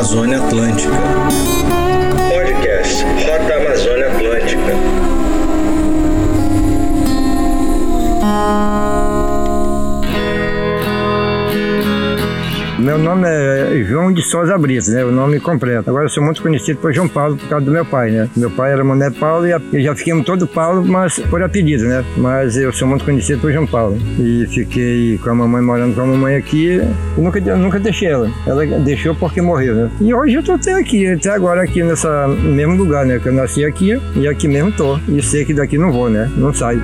Amazônia Atlântica. Souza Brito, né? O nome completo. Agora eu sou muito conhecido por João Paulo por causa do meu pai, né? Meu pai era Mané Paulo e eu já fiquei todo Paulo, mas por apelido, né? Mas eu sou muito conhecido por João Paulo. E fiquei com a mamãe morando com a mamãe aqui e nunca, nunca deixei ela. Ela deixou porque morreu, né? E hoje eu tô até aqui, até agora aqui nessa mesmo lugar, né? Que eu nasci aqui e aqui mesmo tô. E sei que daqui não vou, né? Não saio.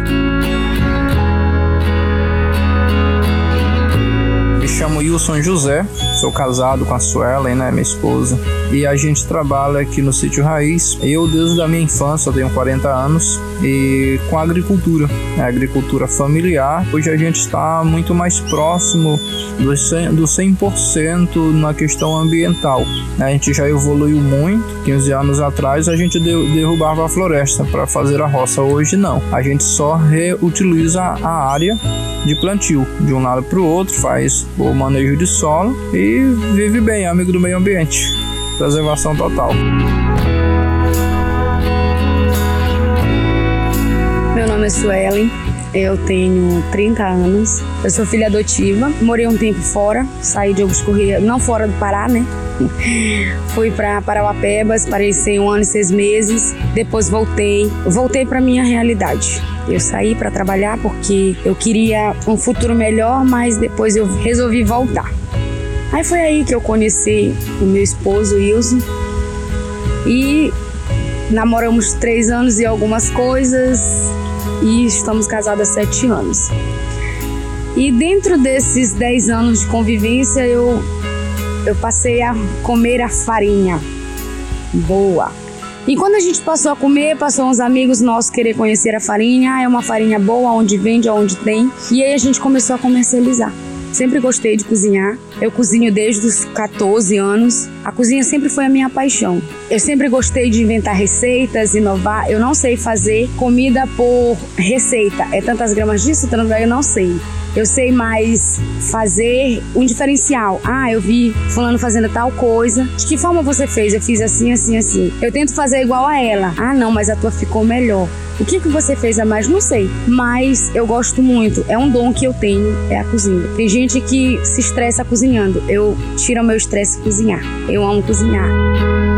chamo Wilson José, sou casado com a Suelen, né, minha esposa, e a gente trabalha aqui no Sítio Raiz. Eu, desde a minha infância, tenho 40 anos, e com a agricultura, né, agricultura familiar. Hoje a gente está muito mais próximo do 100%, do 100% na questão ambiental. A gente já evoluiu muito. 15 anos atrás a gente derrubava a floresta para fazer a roça. Hoje não. A gente só reutiliza a área de plantio de um lado para o outro, faz o manejo de solo e vive bem, amigo do meio ambiente. Preservação total. Meu nome é Suelen, eu tenho 30 anos, eu sou filha adotiva, morei um tempo fora, saí de Augusto Corrêa, não fora do Pará, né? Fui para Parauapebas, parei um ano e seis meses, depois voltei, voltei para minha realidade. Eu saí para trabalhar porque eu queria um futuro melhor, mas depois eu resolvi voltar. Aí foi aí que eu conheci o meu esposo Wilson e namoramos três anos e algumas coisas e estamos casados há sete anos. E dentro desses dez anos de convivência eu eu passei a comer a farinha boa e quando a gente passou a comer, passou uns amigos nossos querer conhecer a farinha. É uma farinha boa, onde vende, onde tem. E aí a gente começou a comercializar. Sempre gostei de cozinhar. Eu cozinho desde os 14 anos. A cozinha sempre foi a minha paixão. Eu sempre gostei de inventar receitas, inovar. Eu não sei fazer comida por receita. É tantas gramas disso, tantas gramas, eu não sei. Eu sei mais fazer um diferencial. Ah, eu vi fulano fazendo tal coisa. De que forma você fez? Eu fiz assim, assim, assim. Eu tento fazer igual a ela. Ah, não, mas a tua ficou melhor. O que, que você fez a mais? Não sei. Mas eu gosto muito. É um dom que eu tenho, é a cozinha. Tem gente que se estressa cozinhando. Eu tiro o meu estresse cozinhar. Eu amo cozinhar.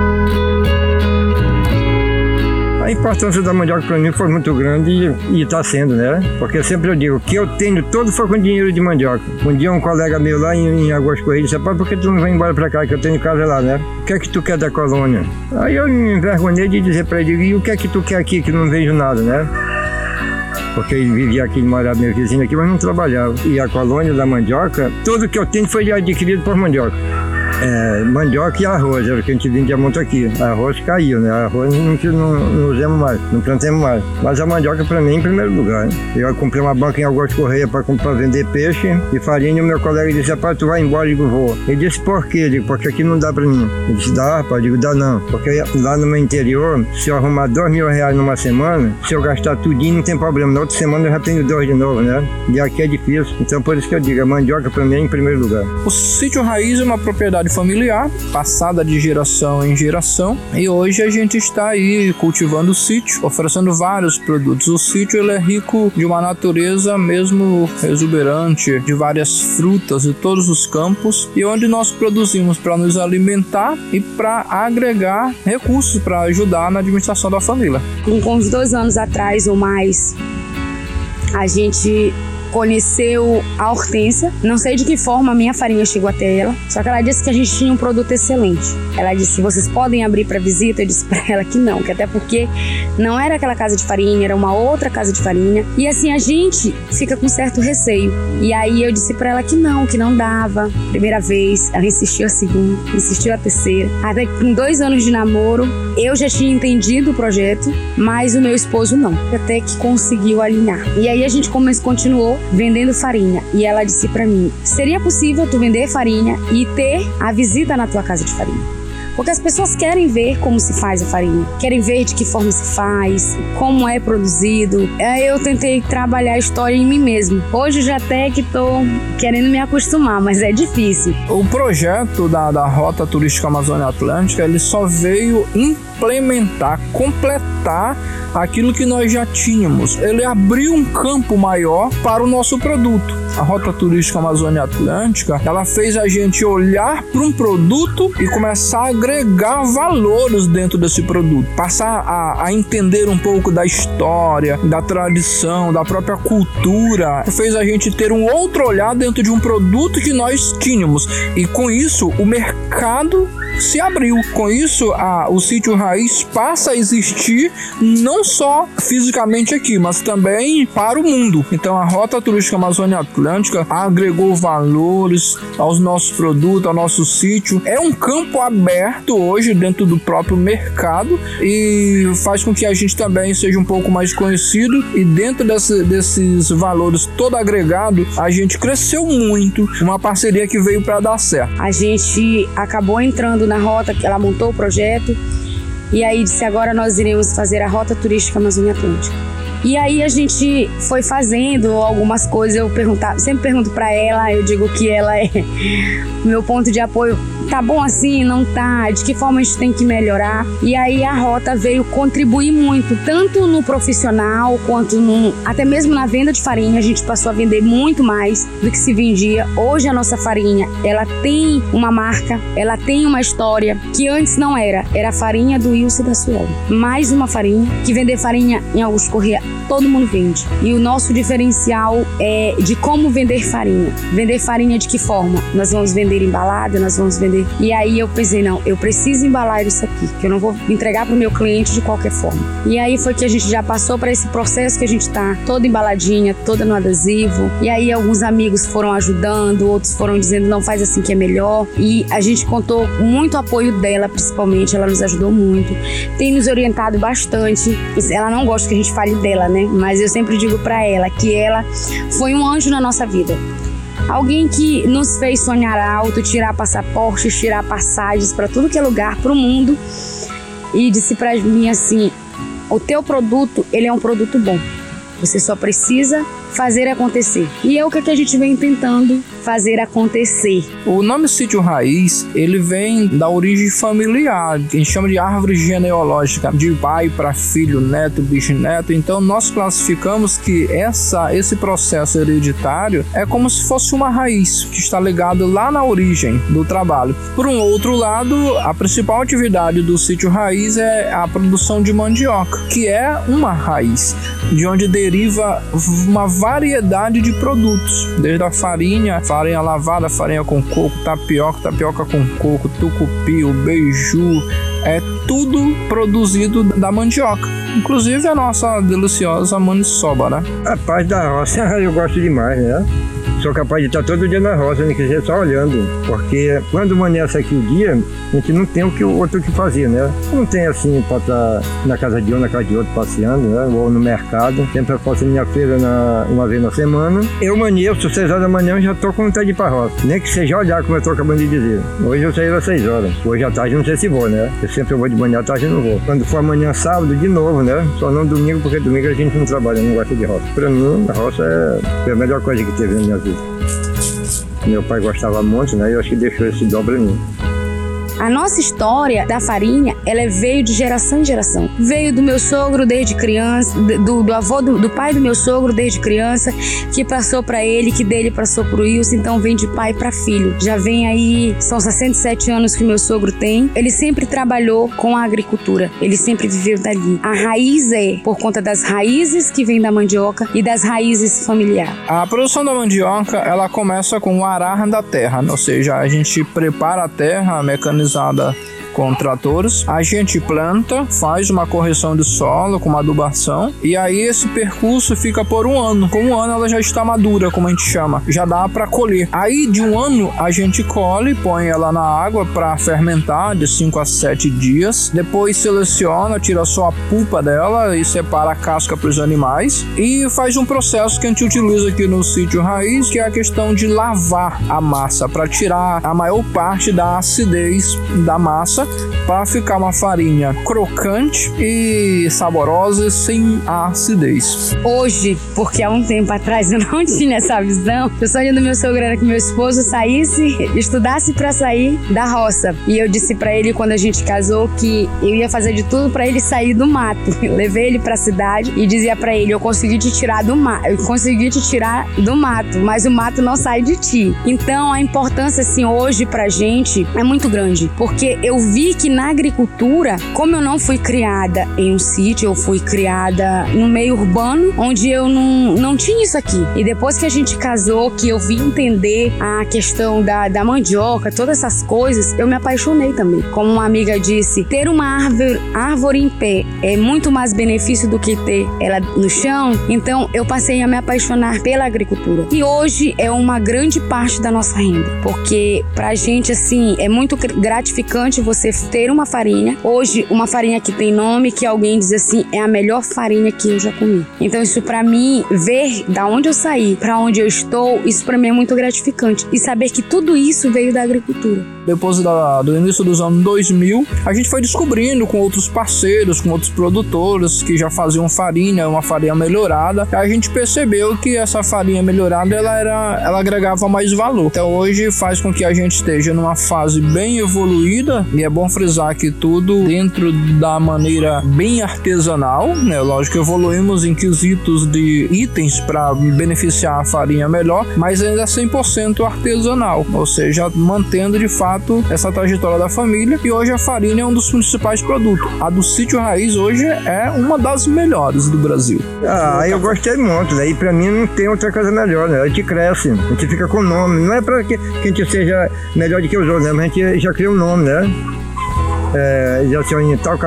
A importância da mandioca para mim foi muito grande e está sendo, né? Porque sempre eu digo que eu tenho todo foi com dinheiro de mandioca. Um dia um colega meu lá em, em Águas Corridas disse, por que tu não vem embora para cá, que eu tenho casa lá, né? O que é que tu quer da colônia? Aí eu me envergonhei de dizer para ele, e o que é que tu quer aqui, que não vejo nada, né? porque ele vivia aqui, morava meu vizinho aqui, mas não trabalhava. E a colônia da mandioca, tudo que eu tenho foi adquirido por mandioca é, mandioca e arroz, era o que a gente vendia muito aqui. Arroz caiu, né? Arroz não, não, não usamos mais, não plantamos mais. Mas a mandioca para mim em primeiro lugar. Eu comprei uma banca em Augusto Correia para vender peixe e farinha e o meu colega disse, rapaz, tu vai embora? Eu digo, vou. Ele disse, por quê? Eu digo, porque aqui não dá para mim. Ele disse, dá, rapaz? Eu digo, dá não. Porque lá no meu interior, se eu arrumar dois mil reais numa semana, se eu gastar tudinho, não tem problema. Na outra semana eu já tenho dois de novo, né? E aqui é difícil. Então por isso que eu digo, a mandioca para mim é em primeiro lugar. O sítio Raiz é uma propriedade familiar, passada de geração em geração, e hoje a gente está aí cultivando o sítio, oferecendo vários produtos. O sítio ele é rico de uma natureza mesmo exuberante, de várias frutas de todos os campos, e onde nós produzimos para nos alimentar e para agregar recursos para ajudar na administração da família. Com uns dois anos atrás ou mais, a gente conheceu a Hortência. Não sei de que forma a minha farinha chegou até ela, só que ela disse que a gente tinha um produto excelente. Ela disse: "Vocês podem abrir para visita?" Eu disse para ela que não, que até porque não era aquela casa de farinha, era uma outra casa de farinha. E assim a gente fica com certo receio. E aí eu disse para ela que não, que não dava. Primeira vez, ela insistiu a segunda, insistiu a terceira. Até que com dois anos de namoro, eu já tinha entendido o projeto, mas o meu esposo não. Até que conseguiu alinhar. E aí a gente começou, vendendo farinha. E ela disse para mim: seria possível tu vender farinha e ter a visita na tua casa de farinha? Porque as pessoas querem ver como se faz a farinha, querem ver de que forma se faz, como é produzido. Aí eu tentei trabalhar a história em mim mesmo. Hoje já até que tô querendo me acostumar, mas é difícil. O projeto da, da Rota Turística Amazônia Atlântica, ele só veio implementar, completar aquilo que nós já tínhamos. Ele abriu um campo maior para o nosso produto. A Rota Turística Amazônia Atlântica, ela fez a gente olhar para um produto e começar a agregar valores dentro desse produto, passar a, a entender um pouco da história, da tradição, da própria cultura. Fez a gente ter um outro olhar dentro de um produto que nós tínhamos e com isso o mercado se abriu. Com isso, a, o sítio raiz passa a existir não só fisicamente aqui, mas também para o mundo. Então, a Rota Turística Amazônia Atlântica agregou valores aos nossos produtos, ao nosso sítio. É um campo aberto hoje dentro do próprio mercado e faz com que a gente também seja um pouco mais conhecido. E dentro desse, desses valores todo agregado, a gente cresceu muito. Uma parceria que veio para dar certo. A gente acabou entrando na rota ela montou o projeto e aí disse agora nós iremos fazer a rota turística Amazônia Atlântica. E aí a gente foi fazendo algumas coisas, eu perguntava, sempre pergunto para ela, eu digo que ela é meu ponto de apoio tá bom assim, não tá, de que forma a gente tem que melhorar. E aí a rota veio contribuir muito, tanto no profissional quanto no, até mesmo na venda de farinha, a gente passou a vender muito mais do que se vendia. Hoje a nossa farinha, ela tem uma marca, ela tem uma história que antes não era, era a farinha do Wilson da Suel. Mais uma farinha, que vender farinha em Augusto Correia, todo mundo vende. E o nosso diferencial é de como vender farinha. Vender farinha de que forma? Nós vamos vender embalada, nós vamos vender e aí eu pensei, não, eu preciso embalar isso aqui, que eu não vou entregar para o meu cliente de qualquer forma. E aí foi que a gente já passou para esse processo que a gente tá toda embaladinha, toda no adesivo. E aí alguns amigos foram ajudando, outros foram dizendo, não faz assim que é melhor. E a gente contou muito apoio dela, principalmente, ela nos ajudou muito. Tem nos orientado bastante. Ela não gosta que a gente fale dela, né? Mas eu sempre digo para ela que ela foi um anjo na nossa vida. Alguém que nos fez sonhar alto, tirar passaportes, tirar passagens para tudo que é lugar, para o mundo. E disse para mim assim: o teu produto, ele é um produto bom. Você só precisa fazer acontecer. E é o que a gente vem tentando fazer acontecer. O nome sítio raiz, ele vem da origem familiar, que a gente chama de árvore genealógica, de pai para filho, neto, bisneto. Então nós classificamos que essa esse processo hereditário é como se fosse uma raiz que está ligado lá na origem do trabalho. Por um outro lado, a principal atividade do sítio raiz é a produção de mandioca, que é uma raiz, de onde deriva uma variedade de produtos, desde a farinha, farinha lavada, farinha com coco, tapioca, tapioca com coco, tucupi, o beiju, é tudo produzido da mandioca. Inclusive a nossa deliciosa maniçoba, né? A paz da roça eu gosto demais, né? Sou capaz de estar todo dia na roça, nem quiser só olhando. Porque quando amanhece aqui o dia, a gente não tem o que o outro que fazer, né? Não tem assim para estar na casa de um, na casa de outro passeando, né? Ou no mercado. Sempre eu faço minha feira na, uma vez na semana. Eu amanheço, seis horas da manhã, eu já tô com vontade de ir pra roça. Nem que seja olhar, como eu tô acabando de dizer. Hoje eu saí às seis horas. Hoje à tarde não sei se vou, né? Eu sempre vou de manhã à tarde não vou. Quando for amanhã sábado, de novo, né? Só não domingo, porque domingo a gente não trabalha, não gosta de roça. Pra mim, a roça é a melhor coisa que teve na minha vida. Meu pai gostava muito, né? E eu acho que deixou esse dom pra mim. A nossa história da farinha, ela veio de geração em geração. Veio do meu sogro desde criança, do, do avô do, do, pai do meu sogro desde criança, que passou para ele, que dele passou pro Wilson, então vem de pai para filho. Já vem aí, são 67 anos que meu sogro tem. Ele sempre trabalhou com a agricultura, ele sempre viveu dali. A raiz é por conta das raízes que vem da mandioca e das raízes familiares. A produção da mandioca, ela começa com o arar da terra, ou seja, a gente prepara a terra, 啥的。Com tratores. A gente planta, faz uma correção de solo com uma adubação e aí esse percurso fica por um ano. Com um ano ela já está madura, como a gente chama, já dá para colher. Aí de um ano a gente colhe, põe ela na água para fermentar de 5 a 7 dias. Depois seleciona, tira só a pulpa dela e separa a casca para os animais e faz um processo que a gente utiliza aqui no sítio raiz, que é a questão de lavar a massa para tirar a maior parte da acidez da massa para ficar uma farinha crocante e saborosa sem acidez. Hoje, porque há um tempo atrás eu não tinha essa visão, o sonho do meu sogro era que meu esposo saísse, estudasse para sair da roça. E eu disse para ele quando a gente casou que eu ia fazer de tudo para ele sair do mato. Eu levei ele para a cidade e dizia para ele: "Eu consegui te tirar do mato, eu consegui te tirar do mato, mas o mato não sai de ti". Então, a importância assim hoje pra gente é muito grande, porque eu vi que na agricultura, como eu não fui criada em um sítio, eu fui criada no meio urbano, onde eu não, não tinha isso aqui. E depois que a gente casou, que eu vim entender a questão da, da mandioca, todas essas coisas, eu me apaixonei também. Como uma amiga disse, ter uma árvore, árvore em pé é muito mais benefício do que ter ela no chão. Então eu passei a me apaixonar pela agricultura. E hoje é uma grande parte da nossa renda, porque pra gente assim é muito gratificante você ter uma farinha. Hoje uma farinha que tem nome que alguém diz assim é a melhor farinha que eu já comi. Então isso para mim ver da onde eu saí, para onde eu estou, isso para mim é muito gratificante e saber que tudo isso veio da agricultura. Depois da, do início dos anos 2000, a gente foi descobrindo com outros parceiros, com outros produtores que já faziam farinha, uma farinha melhorada. A gente percebeu que essa farinha melhorada ela era, ela agregava mais valor. Então hoje faz com que a gente esteja numa fase bem evoluída e é bom frisar que tudo dentro da maneira bem artesanal, né? Lógico evoluímos em quesitos de itens para beneficiar a farinha melhor, mas ainda 100% artesanal, ou seja, mantendo de fato essa trajetória da família. E hoje a farinha é um dos principais produtos. A do sítio raiz hoje é uma das melhores do Brasil. Ah, eu gostei muito, né? E pra mim não tem outra coisa melhor, né? A gente cresce, a gente fica com nome. Não é pra que, que a gente seja melhor do que os outros, né? Mas a gente já cria um nome, né? É, já se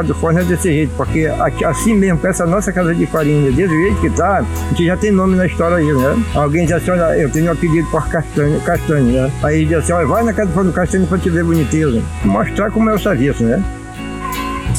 de forno é desse jeito, porque assim mesmo, com essa nossa casa de farinha, desse jeito que tá, a gente já tem nome na história aí, né? Alguém diz assim, olha, eu tenho um apelido por castanho, castanho, né? Aí diz assim, olha, vai na casa do castanho pra te ver boniteza. Mostrar como é o serviço, né?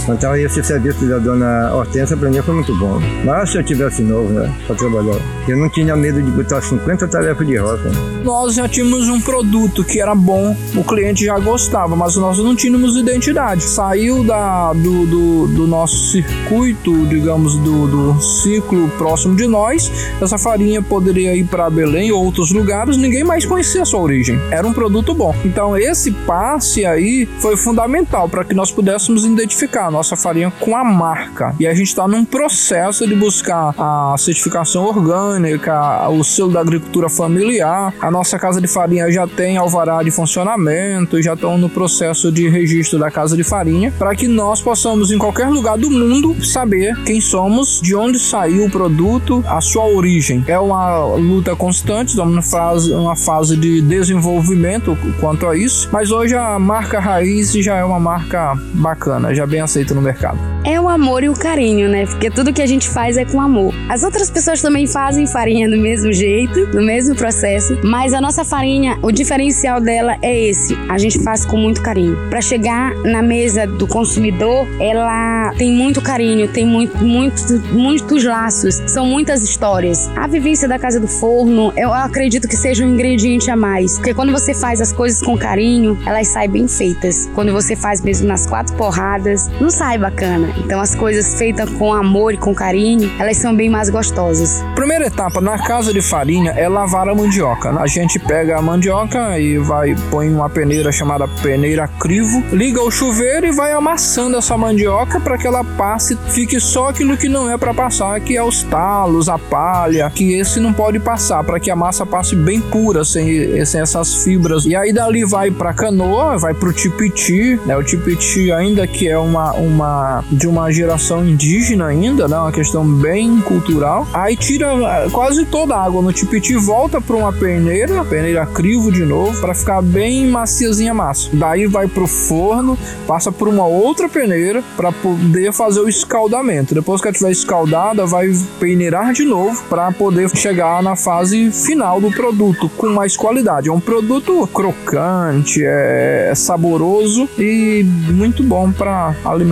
Então esse serviço da dona Hortência para mim foi muito bom. Mas se eu tivesse novo, né, para trabalhar, eu não tinha medo de botar 50 tarefas de roça. Nós já tínhamos um produto que era bom, o cliente já gostava, mas nós não tínhamos identidade. Saiu da, do, do, do nosso circuito, digamos, do, do ciclo próximo de nós. Essa farinha poderia ir para Belém ou outros lugares, ninguém mais conhecia a sua origem. Era um produto bom. Então esse passe aí foi fundamental para que nós pudéssemos identificar nossa farinha com a marca. E a gente está num processo de buscar a certificação orgânica, o selo da agricultura familiar. A nossa casa de farinha já tem alvará de funcionamento, já estão no processo de registro da casa de farinha, para que nós possamos, em qualquer lugar do mundo, saber quem somos, de onde saiu o produto, a sua origem. É uma luta constante, estamos numa fase, uma fase de desenvolvimento quanto a isso, mas hoje a marca raiz já é uma marca bacana, já bem aceita aceito no mercado? É o amor e o carinho, né? Porque tudo que a gente faz é com amor. As outras pessoas também fazem farinha do mesmo jeito, do mesmo processo, mas a nossa farinha, o diferencial dela é esse. A gente faz com muito carinho. Para chegar na mesa do consumidor, ela tem muito carinho, tem muito, muito, muitos laços, são muitas histórias. A vivência da casa do forno, eu acredito que seja um ingrediente a mais, porque quando você faz as coisas com carinho, elas saem bem feitas. Quando você faz mesmo nas quatro porradas, não sai bacana. Então as coisas feitas com amor e com carinho, elas são bem mais gostosas. Primeira etapa na casa de farinha é lavar a mandioca. A gente pega a mandioca e vai põe uma peneira chamada peneira crivo, liga o chuveiro e vai amassando essa mandioca para que ela passe, fique só aquilo que não é para passar, que é os talos, a palha, que esse não pode passar, para que a massa passe bem pura, sem, sem essas fibras. E aí dali vai para canoa, vai pro tipiti, né? O tipiti ainda que é uma uma de uma geração indígena ainda, né? Uma questão bem cultural. Aí tira eh, quase toda a água no tipiti, volta para uma peneira, peneira crivo de novo, para ficar bem maciazinha massa. Daí vai pro forno, passa por uma outra peneira para poder fazer o escaldamento. Depois que ela estiver escaldada, vai peneirar de novo para poder chegar na fase final do produto com mais qualidade. É um produto crocante, é saboroso e muito bom para alimentar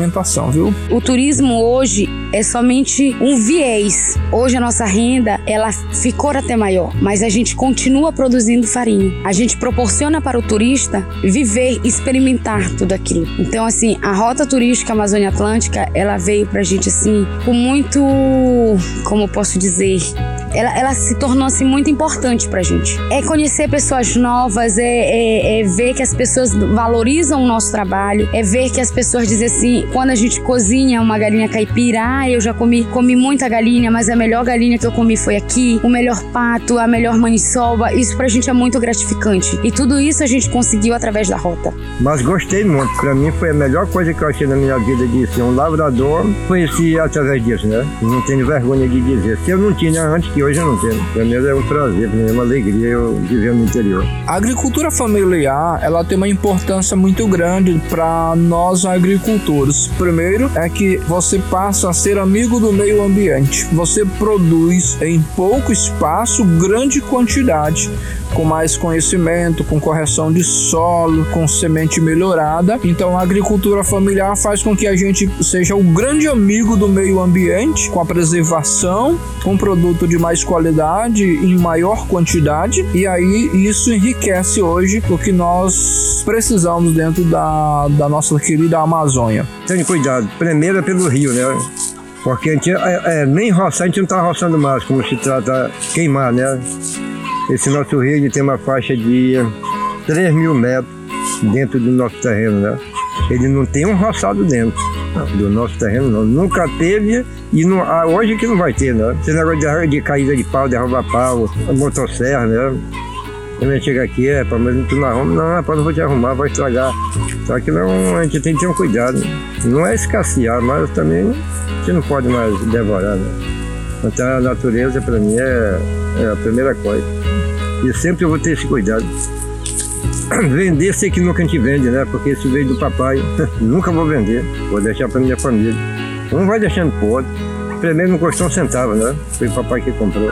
viu? O turismo hoje é somente um viés. Hoje a nossa renda, ela ficou até maior, mas a gente continua produzindo farinha. A gente proporciona para o turista viver, experimentar tudo aquilo. Então, assim, a rota turística Amazônia Atlântica, ela veio pra gente, assim, com muito, como posso dizer, ela, ela se tornou assim muito importante pra gente. É conhecer pessoas novas, é, é, é, ver que as pessoas valorizam o nosso trabalho, é ver que as pessoas dizem assim, quando a gente cozinha uma galinha caipira, ah, eu já comi, comi muita galinha, mas a melhor galinha que eu comi foi aqui, o melhor pato, a melhor maniçoba, isso pra gente é muito gratificante. E tudo isso a gente conseguiu através da rota. Mas gostei muito, pra mim foi a melhor coisa que eu achei na minha vida de ser um lavrador, conheci através disso, né? Não tenho vergonha de dizer. Se eu não tinha antes que que hoje eu não tenho. Para mim é um prazer, para mim é uma alegria eu viver no interior. A agricultura familiar, ela tem uma importância muito grande para nós agricultores. Primeiro é que você passa a ser amigo do meio ambiente. Você produz em pouco espaço grande quantidade com mais conhecimento, com correção de solo, com semente melhorada. Então a agricultura familiar faz com que a gente seja o grande amigo do meio ambiente, com a preservação, com produto de mais qualidade em maior quantidade, e aí isso enriquece hoje o que nós precisamos dentro da, da nossa querida Amazônia. Tenha cuidado, primeiro é pelo rio, né? Porque a gente, é, é, nem roçar, a gente não está roçando mais, como se trata queimar, né? Esse nosso rio tem uma faixa de 3 mil metros dentro do nosso terreno, né? Ele não tem um roçado dentro do nosso terreno, não. Nunca teve e não, ah, hoje que não vai ter, né? Esse negócio de, de caída de pau, derrubar pau, motosserra, né? Quando chega aqui, é, mas tu não arruma, não, rapaz, não vou te arrumar, vai estragar. Só que não, a gente tem que ter um cuidado. Não é escassear, mas também gente não pode mais devorar, né? Então a natureza para mim é, é a primeira coisa. E sempre eu vou ter esse cuidado. Vender sei que nunca a gente vende, né? Porque isso veio do papai. nunca vou vender. Vou deixar para minha família. Um vai deixando pro outro. Primeiro não custou um centavo, né? Foi o papai que comprou.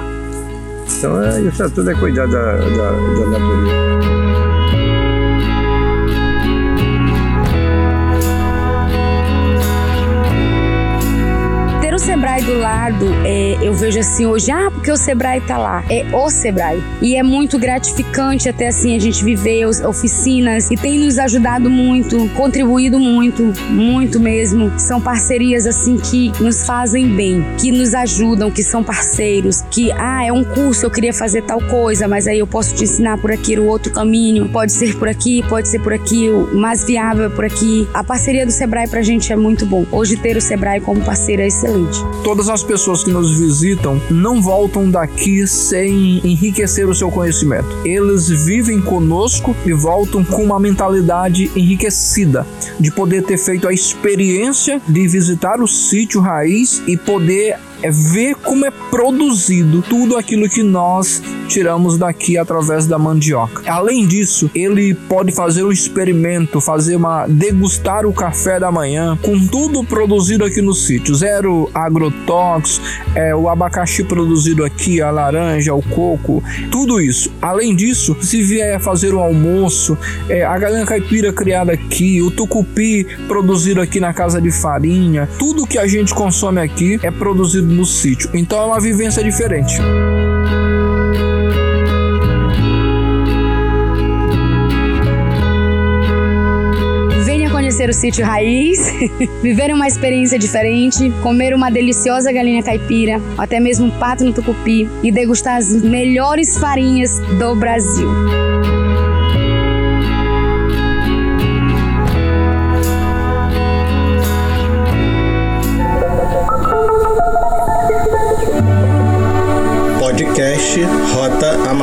Então é, isso é tudo é cuidar da, da, da natureza. Do lado, é, eu vejo assim hoje, ah, porque o Sebrae tá lá. É o Sebrae. E é muito gratificante até assim a gente viver oficinas e tem nos ajudado muito, contribuído muito, muito mesmo. São parcerias assim que nos fazem bem, que nos ajudam, que são parceiros, que ah, é um curso, eu queria fazer tal coisa, mas aí eu posso te ensinar por aqui o outro caminho, pode ser por aqui, pode ser por aqui, o mais viável é por aqui. A parceria do Sebrae pra gente é muito bom. Hoje ter o Sebrae como parceiro é excelente. Todas as pessoas que nos visitam não voltam daqui sem enriquecer o seu conhecimento. Eles vivem conosco e voltam com uma mentalidade enriquecida de poder ter feito a experiência de visitar o sítio raiz e poder é ver como é produzido tudo aquilo que nós tiramos daqui através da mandioca. Além disso, ele pode fazer um experimento, fazer uma degustar o café da manhã com tudo produzido aqui no sítio, zero agrotóxicos, é, o abacaxi produzido aqui, a laranja, o coco, tudo isso. Além disso, se vier fazer o almoço, é, a galinha caipira criada aqui, o tucupi produzido aqui na casa de farinha, tudo que a gente consome aqui é produzido no sítio. Então é uma vivência diferente. Venha conhecer o sítio raiz, viver uma experiência diferente, comer uma deliciosa galinha caipira, até mesmo um pato no tucupi e degustar as melhores farinhas do Brasil.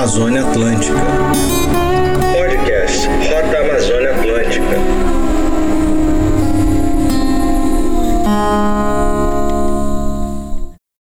Amazônia Atlântica.